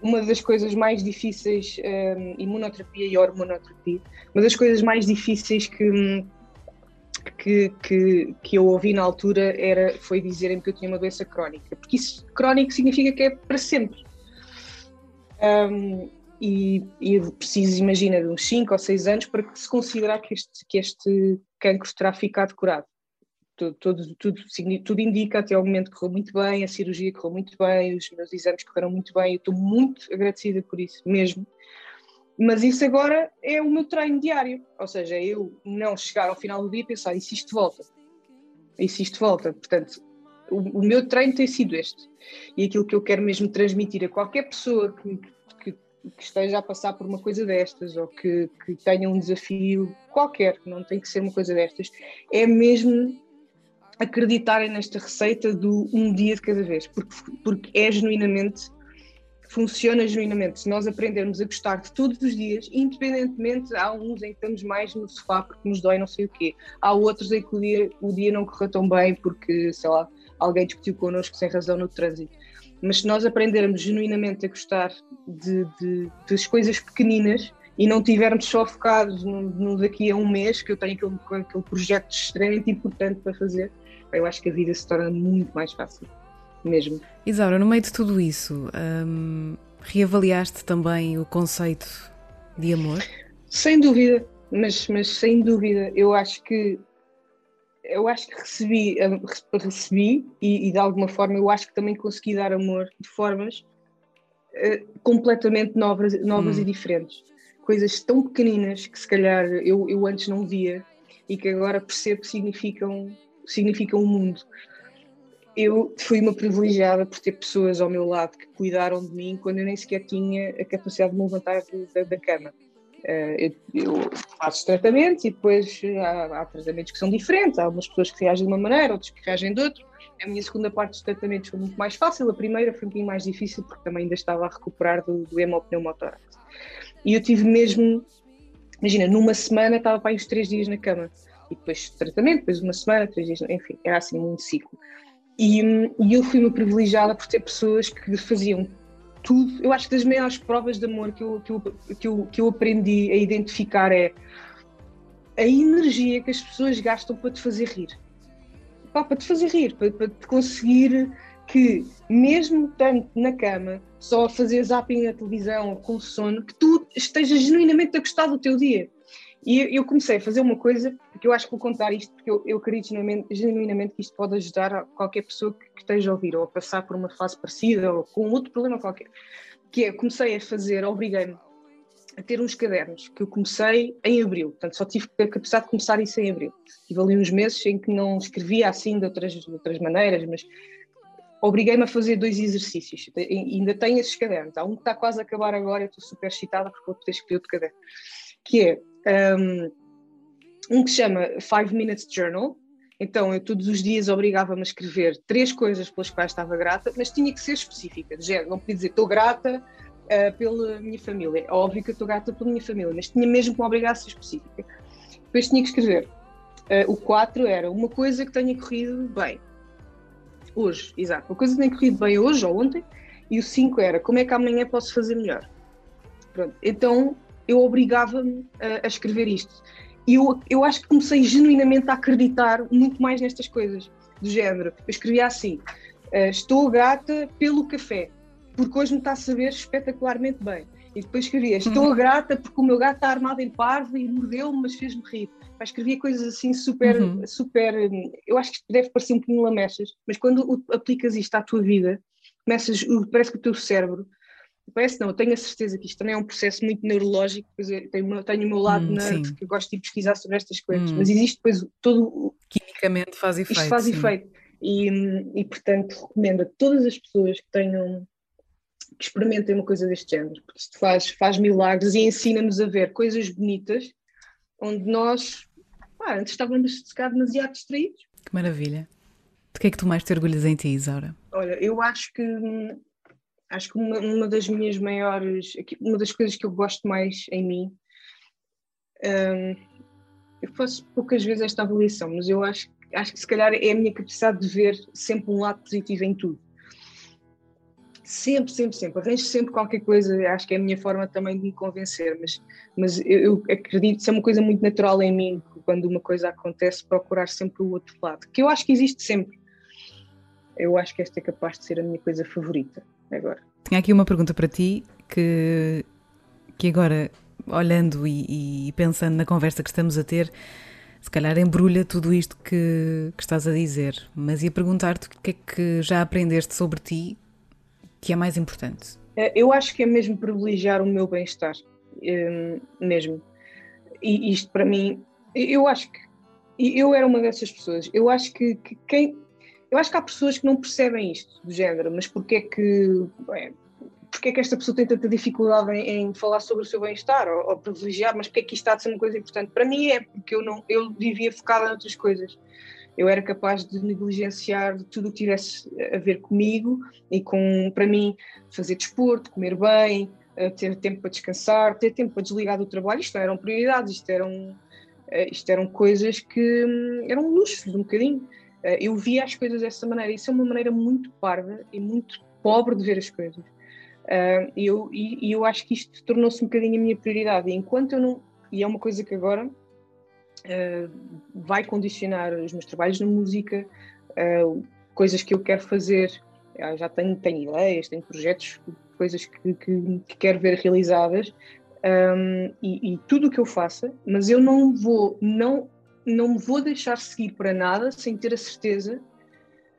S2: uma das coisas mais difíceis, um, imunoterapia e hormonoterapia, uma das coisas mais difíceis que, que, que, que eu ouvi na altura era, foi dizerem que eu tinha uma doença crónica, porque isso crónico significa que é para sempre. Um, e, e preciso, imagina, de uns 5 ou 6 anos para se considerar que este, que este cancro terá ficado curado tudo, tudo, tudo, tudo indica até ao momento correu muito bem, a cirurgia correu muito bem, os meus exames correram muito bem, eu estou muito agradecida por isso mesmo. Mas isso agora é o meu treino diário, ou seja, eu não chegar ao final do dia e pensar, e se isto volta? E se isto volta? Portanto, o, o meu treino tem sido este. E aquilo que eu quero mesmo transmitir a qualquer pessoa que, que, que esteja a passar por uma coisa destas ou que, que tenha um desafio qualquer, não tem que ser uma coisa destas, é mesmo acreditarem nesta receita do um dia de cada vez, porque, porque é genuinamente funciona genuinamente. Se nós aprendermos a gostar de todos os dias, independentemente, há uns em que estamos mais no sofá porque nos dói não sei o quê, há outros em que o dia, o dia não correu tão bem porque, sei lá, alguém discutiu connosco sem razão no trânsito. Mas se nós aprendermos genuinamente a gostar de, de, das coisas pequeninas e não tivermos só focados no, no, daqui a um mês, que eu tenho aquele, aquele projeto extremamente importante para fazer, eu acho que a vida se torna muito mais fácil mesmo.
S1: Isaura, no meio de tudo isso, hum, reavaliaste também o conceito de amor?
S2: Sem dúvida, mas, mas sem dúvida, eu acho que eu acho que recebi, hum, recebi e, e, de alguma forma eu acho que também consegui dar amor de formas uh, completamente novas, novas hum. e diferentes. Coisas tão pequeninas que se calhar eu, eu antes não via e que agora percebo que significam, significam o mundo eu fui uma privilegiada por ter pessoas ao meu lado que cuidaram de mim quando eu nem sequer tinha a capacidade de me levantar da, da cama. Uh, eu, eu, faço tratamentos e depois há, há, tratamentos que são diferentes. Há algumas pessoas que reagem de uma maneira, outras que reagem de outra. A minha segunda parte dos tratamentos foi muito mais fácil, a primeira foi um pouquinho mais difícil porque também ainda estava a recuperar do, do hemopneumotórax. E eu tive mesmo, imagina, numa semana estava para aí uns três dias na cama. E depois tratamento, depois uma semana, três dias, enfim, era assim um ciclo. E, e eu fui uma privilegiada por ter pessoas que faziam tudo. Eu acho que das maiores provas de amor que eu, que eu, que eu, que eu aprendi a identificar é a energia que as pessoas gastam para te fazer rir. Pá, para te fazer rir, para, para te conseguir que, mesmo estando na cama, só a fazer zapping na televisão com sono, que tu estejas genuinamente a gostar do teu dia. E eu comecei a fazer uma coisa, porque eu acho que vou contar isto, porque eu, eu acredito genuinamente, genuinamente, que isto pode ajudar qualquer pessoa que, que, esteja a ouvir, ou a passar por uma fase parecida, ou com outro problema qualquer. Que é, comecei a fazer, obriguei-me a ter uns cadernos, que eu comecei em abril, portanto só tive a capacidade de começar isso em abril. Tive ali uns meses em que não escrevia assim de outras, de outras maneiras, mas obriguei-me a fazer dois exercícios. E ainda tenho esses cadernos. Há um que está quase a acabar agora, eu estou super excitada porque vou poder escrever outro caderno. Que é um, um que se chama Five Minutes Journal. Então, eu todos os dias obrigava-me a escrever três coisas pelas quais estava grata, mas tinha que ser específica. Género, não podia dizer estou grata uh, pela minha família. É óbvio que estou grata pela minha família, mas tinha mesmo que me obrigar a ser específica. Depois tinha que escrever. Uh, o 4 era uma coisa que tenha corrido bem. Hoje, exato. Uma coisa que tenha corrido bem hoje ou ontem. E o 5 era como é que amanhã posso fazer melhor. Pronto. Então, eu obrigava-me a, a, escrever isto. E eu, eu acho que comecei genuinamente a acreditar muito mais nestas coisas, do género. Eu escrevia assim: uh, Estou grata pelo café, porque hoje me está a saber espetacularmente bem. E depois escrevia: Estou uhum. grata porque o meu gato está armado em parvo e mordeu-me, mas fez-me rir. Eu escrevia coisas assim super, uhum. super. Eu acho que deve parecer um bocadinho lamechas, mas quando aplicas isto à tua vida, começas, parece que o teu cérebro Parece não, eu tenho a certeza que isto também é um processo muito neurológico, pois eu tenho, tenho o meu lado hum, que eu gosto de pesquisar sobre estas coisas, hum. mas existe depois todo.
S1: Quimicamente faz efeito.
S2: Isto faz sim. efeito. E, e portanto recomendo a todas as pessoas que tenham que experimentem uma coisa deste género, porque isto faz, faz milagres e ensina-nos a ver coisas bonitas onde nós pá, antes estávamos se calhar demasiado distraídos.
S1: Que maravilha. De que é que tu mais te orgulhas em ti, Isaura?
S2: Olha, eu acho que acho que uma, uma, das minhas maiores, uma das coisas que eu gosto mais em mim, um, eu faço poucas vezes esta avaliação, mas eu acho, acho que se calhar é a minha capacidade de ver sempre um lado positivo em tudo. Sempre, sempre, sempre. Arranjo sempre qualquer coisa, acho que é a minha forma também de me convencer, mas, mas eu, eu acredito que é uma coisa muito natural em mim, quando uma coisa acontece, procurar sempre o outro lado, que eu acho que existe sempre. Eu acho que esta é capaz de ser a minha coisa favorita agora.
S1: Tinha aqui uma pergunta para ti que, que agora, olhando e, e pensando na conversa que estamos a ter, se calhar embrulha tudo isto que, que estás a dizer, mas ia perguntar-te o que é que já aprendeste sobre ti que é mais importante.
S2: Eh, eu acho que é mesmo privilegiar o meu bem-estar, ehm, mesmo. E isto para mim, eu acho que eu era uma dessas pessoas. Eu acho que, que quem eu acho que há pessoas que não percebem isto do género, mas porque é que. Bem, porque é que esta pessoa tem tanta dificuldade em, em falar sobre o seu bem-estar ou, ou, privilegiar, mas porque é que isto está a ser uma coisa importante? Para mim é porque eu, não, eu vivia focada noutras coisas. eu era capaz de negligenciar tudo o que tivesse a ver comigo e com, para mim, fazer desporto, comer bem, eh, ter tempo para descansar, ter tempo para desligar do trabalho. Isto não eram prioridades, isto eram, eh, isto eram coisas que hum, eram luxos, um bocadinho. Eh, eu via as coisas dessa maneira. Isso é uma maneira muito parva e muito pobre de ver as coisas. E eu, e, eu acho que isto tornou-se um bocadinho a minha prioridade. E enquanto eu não. E é uma coisa que agora uh, vai condicionar os meus trabalhos na música, coisas que eu quero fazer. Eu já tenho, tenho ideias, tenho projetos, coisas que, que, que quero ver realizadas um, e, e, tudo o que eu faça, mas eu não vou, não, não me vou deixar seguir para nada sem ter a certeza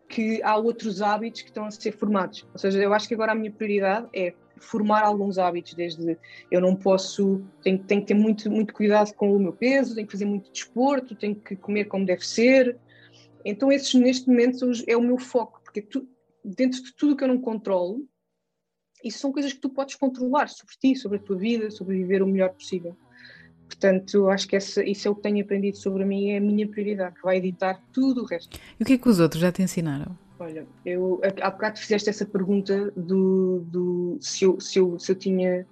S2: que há outros hábitos que estão a ser formados. Ou seja, eu acho que agora a minha prioridade é formar alguns hábitos, desde eu não posso, tenho, tenho que ter muito, muito cuidado com o meu peso, tenho que fazer muito desporto, tenho que comer como deve ser. Então, esses neste momento é o meu foco, porque tu, dentro de tudo que eu não controlo, isso são coisas que tu podes controlar sobre ti, sobre a tua vida, sobre viver o melhor possível. Portanto, acho que essa, isso é o que tenho aprendido sobre mim, é a minha prioridade, que vai editar tudo o resto.
S1: E o que é que os outros já te ensinaram?
S2: Olha, eu há bocado fizeste essa pergunta do, do se, eu, se, eu, se eu tinha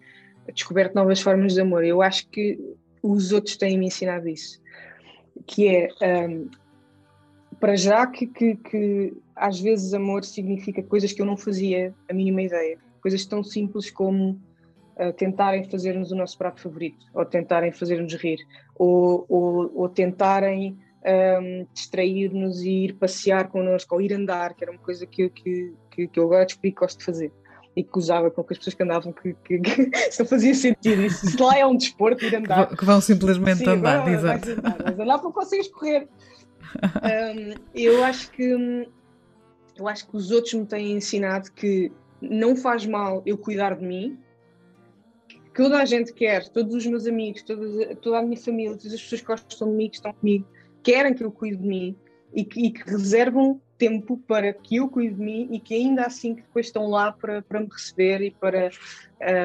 S2: descoberto novas formas de amor. Eu acho que os outros têm me ensinado isso. Que é um, para já que, que, que, às vezes amor significa coisas que eu não fazia a mínima ideia. Coisas tão simples como uh, tentarem fazer-nos o nosso prato favorito, ou tentarem fazer-nos rir, ou, ou, ou tentarem um, distrair-nos e ir passear connosco, ou ir andar, que era uma coisa que, que, que, que eu agora descobri que gosto de fazer e que usava com as pessoas que andavam, que, que, que não fazia sentido. Isso, se lá é um desporto, ir andar.
S1: Que vão simplesmente Sim, andar, exato.
S2: Andar, mas andar porque consegues correr. um, eu acho que eu acho que os outros me têm ensinado que não faz mal eu cuidar de mim, toda a gente quer, todos os meus amigos, toda, toda a minha família, todas as pessoas que gostam de mim, que estão comigo, querem que eu cuide de mim e que, e que, reservam tempo para que eu cuide de mim e que ainda assim que depois estão lá para, para me receber e para,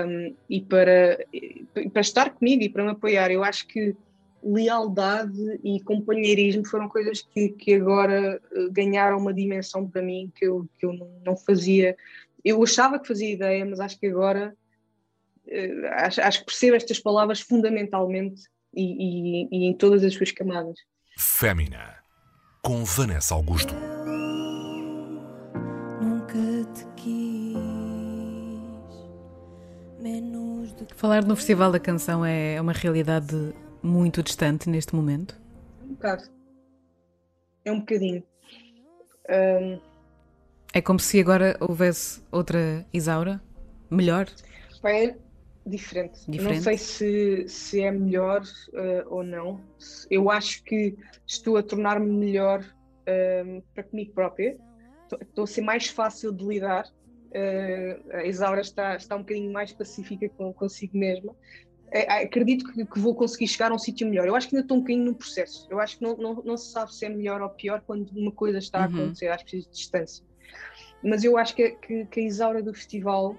S2: um, e para, e para estar comigo e para me apoiar. Eu acho que lealdade e companheirismo foram coisas que, que agora eh, ganharam uma dimensão para mim que eu, que eu não fazia. Eu achava que fazia ideia, mas acho que agora uh, acho, acho que percebo estas palavras fundamentalmente e, e, e em todas as suas camadas.
S3: Fémina, com Vanessa Augusto.
S1: Falar no Festival da Canção é uma realidade muito distante neste momento?
S2: Um bocado. É um bocadinho. Um...
S1: É como se agora houvesse outra Isaura? Melhor?
S2: Vai, diferente. diferente. Não sei se, se é melhor uh, ou não. Eu acho que estou a tornar-me melhor uh, para comigo própria. Estou a ser mais fácil de lidar. Uh, a Isaura está, está um bocadinho mais pacífica com, consigo mesma. acredito que, que, vou conseguir chegar a um sítio melhor. Eu acho que ainda estou um bocadinho no processo. Eu acho que não, não, não se sabe se é melhor ou pior quando uma coisa está a uhum. acontecer. Acho que preciso de distância. Mas eu acho que, que, que a Isaura do festival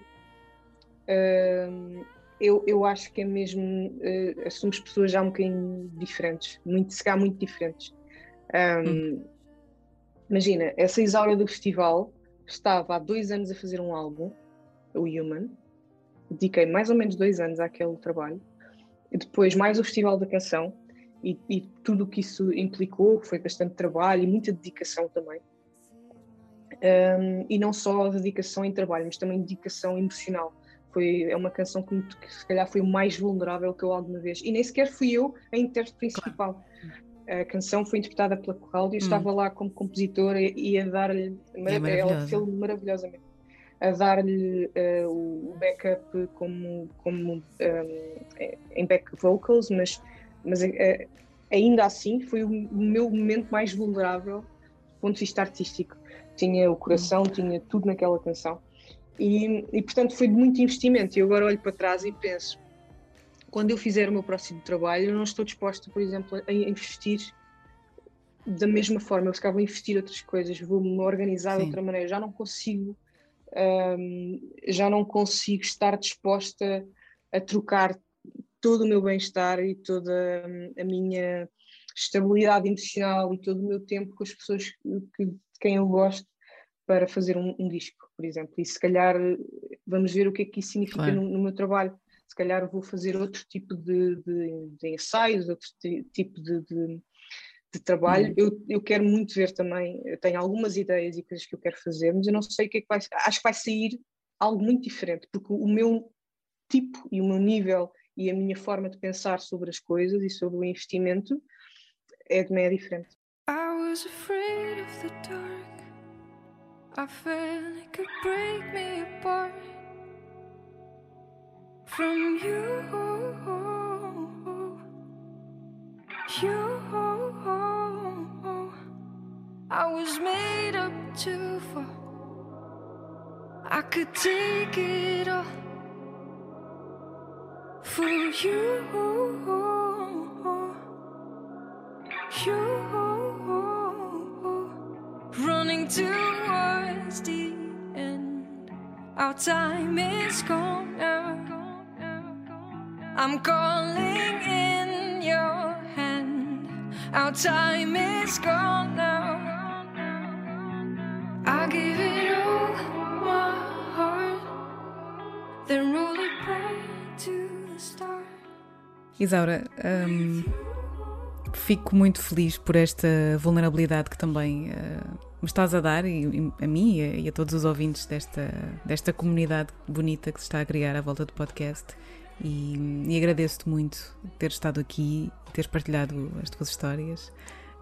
S2: Uh, eu, eu acho que é mesmo. Uh, somos pessoas já um bocadinho diferentes, muito, se calhar muito diferentes. Um, hum. Imagina, essa Isaura do festival estava há dois anos a fazer um álbum, o Human. Dediquei mais ou menos dois anos àquele trabalho. E depois, mais o Festival da Canção e, e tudo o que isso implicou, que foi bastante trabalho e muita dedicação também. Um, e não só dedicação em trabalho, mas também dedicação emocional foi, é uma canção que, que, se calhar foi mais vulnerável que eu alguma vez. E nem sequer fui eu a intérprete principal. Claro. A canção foi interpretada pela Cláudia, hum. estava lá como compositora e, a dar-lhe. É ela fez maravilhosamente. A dar-lhe uh, o backup como, como um, em back vocals, mas, mas uh, ainda assim foi o, o meu momento mais vulnerável do ponto de vista artístico. Tinha o coração, hum. tinha tudo naquela canção. E, e, portanto foi de muito investimento. E agora olho para trás e penso: quando eu fizer o meu próximo trabalho, eu não estou disposta, por exemplo, a investir da mesma forma. Eu ficava a investir outras coisas, vou-me organizar Sim. de outra maneira. Já não consigo, um, já não consigo estar disposta a trocar todo o meu bem-estar e toda a minha estabilidade emocional e todo o meu tempo com as pessoas que, de quem eu gosto para fazer um, um, disco, por exemplo. E se calhar vamos ver o que é que isso significa claro. no, no, meu trabalho. Se calhar vou fazer outro tipo de, de, de ensaios, outro tipo de, de, de trabalho. Hum. Eu, eu quero muito ver também, eu tenho algumas ideias e coisas que eu quero fazer, mas eu não sei o que é que vai Acho que vai sair algo muito diferente, porque o meu tipo e o meu nível e a minha forma de pensar sobre as coisas e sobre o investimento é de meia diferente. I was afraid of the dark. I felt it could break me apart from you. You. I was made up to fall. I could take it all for you. You running towards Our time is gone now. I'm calling in your hand. Our time is gone now. I give it all my heart, then roll it back to the start. Isaura, um, fico muito feliz por esta vulnerabilidade que também uh, me estás a dar, e, a mim e a, e a, todos os ouvintes desta, desta comunidade bonita que se está a criar à volta do podcast. E, e agradeço-te muito ter estado aqui teres partilhado as tuas histórias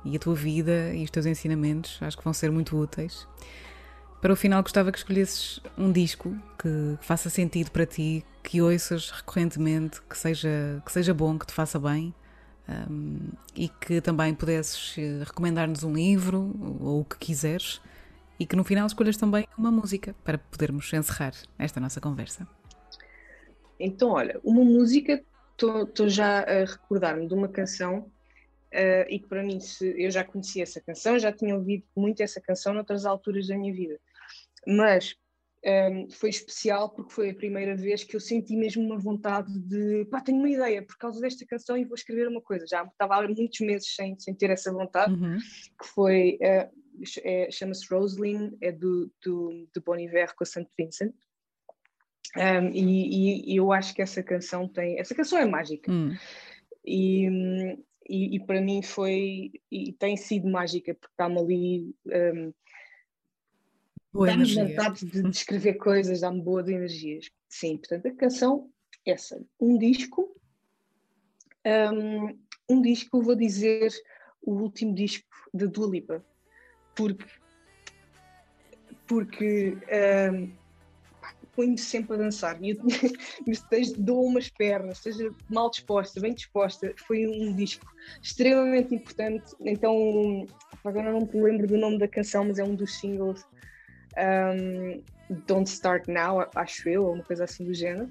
S2: e a tua vida e os teus ensinamentos, acho que vão ser muito úteis. Para o final, gostava que escolhesses um disco que faça sentido para ti, que ouças recorrentemente, que seja, que seja bom, que te faça bem um, e que também pudesses eh, recomendar-nos um livro ou o que quiseres e que no final escolhas também uma música para podermos encerrar esta nossa conversa. Então, olha, uma música, estou já a recordar-me de uma canção Uh, e que para mim, se, eu já conhecia essa canção, já tinha ouvido muito essa canção noutras alturas da minha vida, mas um, foi especial porque foi a primeira vez que eu senti mesmo uma vontade de, pá, tenho uma ideia por causa desta canção e vou escrever uma coisa. Já estava há muitos meses sem, sem ter essa vontade, uhum. que foi, uh, é, chama-se Rosaline, é do, do, do Bon Iver com a St. Vincent. Um, e, e, eu acho que essa canção tem, essa canção é mágica. Hum. E, e, e, para mim foi e tem sido mágica porque está-me ali um, dá-me vontade de descrever coisas, dá-me boas energias. Sim, portanto, a canção, essa. Um disco, um, um disco, vou dizer o último disco da Dua Lipa, porque, porque um, põe-me sempre a dançar. E eu, dou umas pernas, esteja mal disposta, bem disposta. Foi um disco extremamente importante. Então, agora não me lembro do nome da canção, mas é um dos singles. Um, Don't Start Now, acho eu, ou uma coisa assim do género.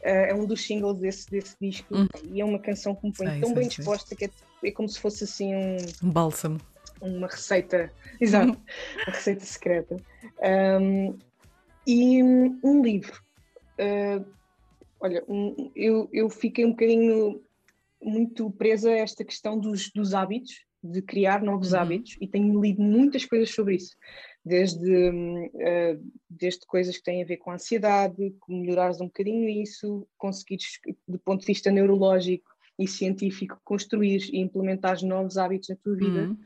S2: Uh, é um dos singles desse, desse disco hum. e é uma canção que me põe sei, tão sei, bem sei. disposta que é, é, como se fosse assim um,
S1: um bálsamo.
S2: Uma receita, exato, uma receita secreta. Um, e um livro. Uh, olha, um, eu, eu fiquei um bocadinho muito presa a esta questão dos, dos hábitos, de criar novos uhum. hábitos, e tenho lido muitas coisas sobre isso, desde, uh, desde coisas que têm a ver com a ansiedade, melhorares um bocadinho isso, conseguires, do ponto de vista neurológico e científico, construir e implementares novos hábitos na tua vida. Uhum.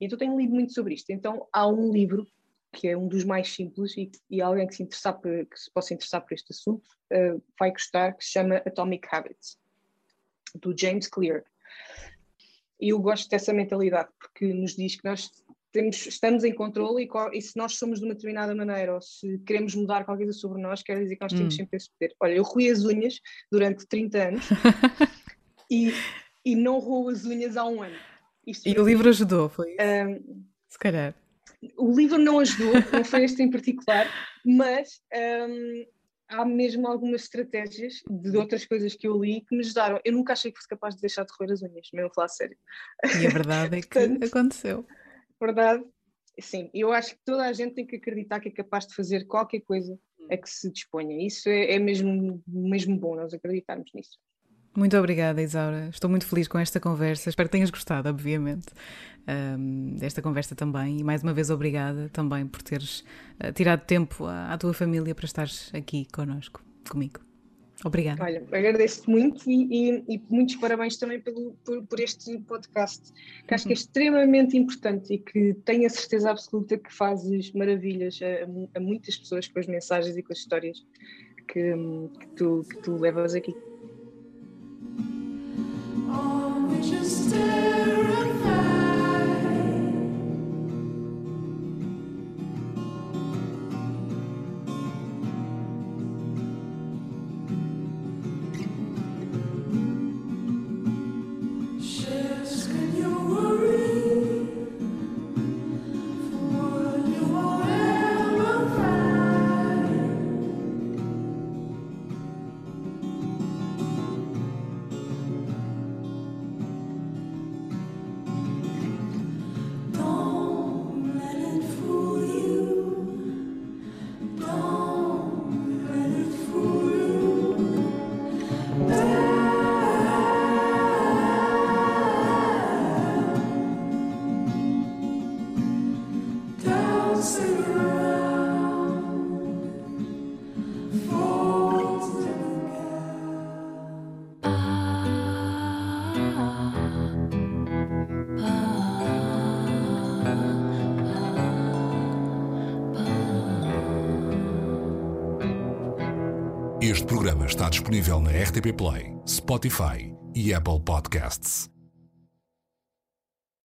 S2: Então tenho lido muito sobre isto. Então há um livro que é um dos mais simples e, e alguém que se, interessar por, que se possa interessar por este assunto uh, vai gostar, que se chama Atomic Habits, do James Clear. E eu gosto dessa mentalidade, porque nos diz que nós temos, estamos em controle e, e, se nós somos de uma determinada maneira ou se queremos mudar qualquer coisa sobre nós, quer dizer que nós temos hum. sempre esse poder. Olha, eu ruí as unhas durante 30 anos e, e não roo as unhas há um ano.
S1: Isto e o livro ajudou, foi isso? Um, se calhar
S2: o livro não ajudou, não foi este em particular, mas um, há mesmo algumas estratégias de outras coisas que eu li que me ajudaram. Eu nunca achei que fosse capaz de deixar de roer as unhas, mesmo a falar sério.
S1: E a verdade é que Portanto, aconteceu.
S2: Verdade, sim. Eu acho que toda a gente tem que acreditar que é capaz de fazer qualquer coisa a que se disponha. Isso é, é mesmo, mesmo bom nós acreditarmos nisso.
S1: Muito obrigada, Isaura. Estou muito feliz com esta conversa. Espero que tenhas gostado, obviamente, um, desta conversa também. E mais uma vez, obrigada também por teres uh, tirado tempo à, à, tua família para estares aqui connosco, comigo. Obrigada.
S2: Olha, agradeço-te muito e, e, e, muitos parabéns também pelo, por, por este podcast, que acho que é uhum. extremamente importante e que tenho a certeza absoluta que fazes maravilhas a, a muitas pessoas com as mensagens e com as histórias que, que, tu, que tu levas aqui. just
S3: stare at. Disponível na RTP Play, Spotify e Apple Podcasts.